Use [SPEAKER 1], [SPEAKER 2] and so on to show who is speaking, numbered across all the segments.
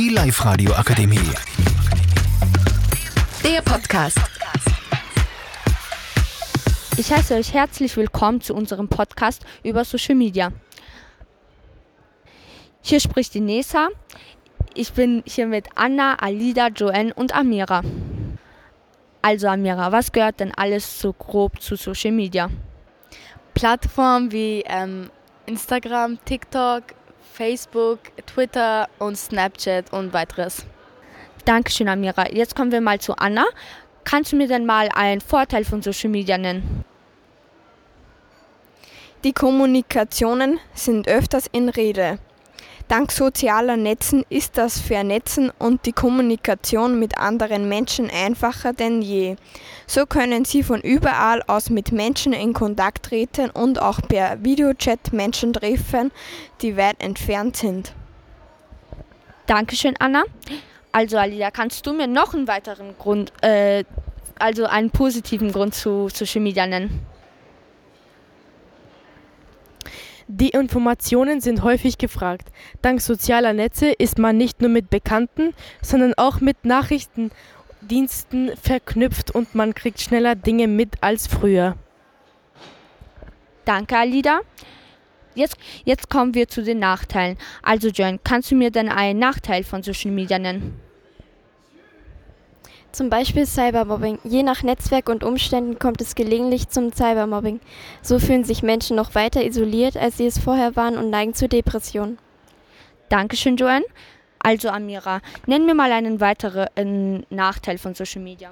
[SPEAKER 1] Die Live-Radio Akademie.
[SPEAKER 2] Der Podcast.
[SPEAKER 3] Ich heiße euch herzlich willkommen zu unserem Podcast über Social Media. Hier spricht die Nesa. Ich bin hier mit Anna, Alida, Joanne und Amira. Also Amira, was gehört denn alles so grob zu Social Media?
[SPEAKER 4] Plattformen wie ähm, Instagram, TikTok, Facebook, Twitter und Snapchat und weiteres.
[SPEAKER 3] Dankeschön, Amira. Jetzt kommen wir mal zu Anna. Kannst du mir denn mal einen Vorteil von Social Media nennen?
[SPEAKER 5] Die Kommunikationen sind öfters in Rede. Dank sozialer Netzen ist das Vernetzen und die Kommunikation mit anderen Menschen einfacher denn je. So können Sie von überall aus mit Menschen in Kontakt treten und auch per Videochat Menschen treffen, die weit entfernt sind.
[SPEAKER 3] Dankeschön, Anna. Also Alida, kannst du mir noch einen weiteren Grund, äh, also einen positiven Grund zu Social Media nennen?
[SPEAKER 6] Die Informationen sind häufig gefragt. Dank sozialer Netze ist man nicht nur mit Bekannten, sondern auch mit Nachrichtendiensten verknüpft und man kriegt schneller Dinge mit als früher.
[SPEAKER 3] Danke, Alida. Jetzt, jetzt kommen wir zu den Nachteilen. Also Joan, kannst du mir denn einen Nachteil von Social Media nennen?
[SPEAKER 7] Zum Beispiel Cybermobbing. Je nach Netzwerk und Umständen kommt es gelegentlich zum Cybermobbing. So fühlen sich Menschen noch weiter isoliert, als sie es vorher waren und neigen zu Depressionen.
[SPEAKER 3] Dankeschön, Joanne. Also Amira, nenn mir mal einen weiteren Nachteil von Social Media.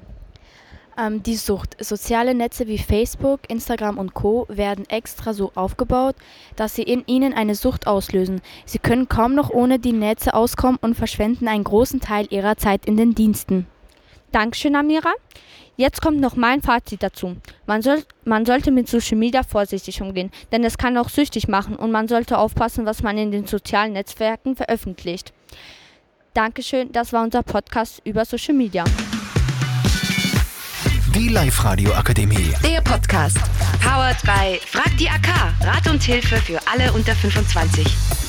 [SPEAKER 4] Ähm, die Sucht. Soziale Netze wie Facebook, Instagram und Co werden extra so aufgebaut, dass sie in ihnen eine Sucht auslösen. Sie können kaum noch ohne die Netze auskommen und verschwenden einen großen Teil ihrer Zeit in den Diensten.
[SPEAKER 3] Dankeschön, Amira. Jetzt kommt noch mein Fazit dazu. Man, soll, man sollte mit Social Media vorsichtig umgehen, denn es kann auch süchtig machen und man sollte aufpassen, was man in den sozialen Netzwerken veröffentlicht. Dankeschön, das war unser Podcast über Social Media.
[SPEAKER 1] Die Live-Radio Akademie.
[SPEAKER 2] Der Podcast. Powered by Frag die AK. Rat und Hilfe für alle unter 25.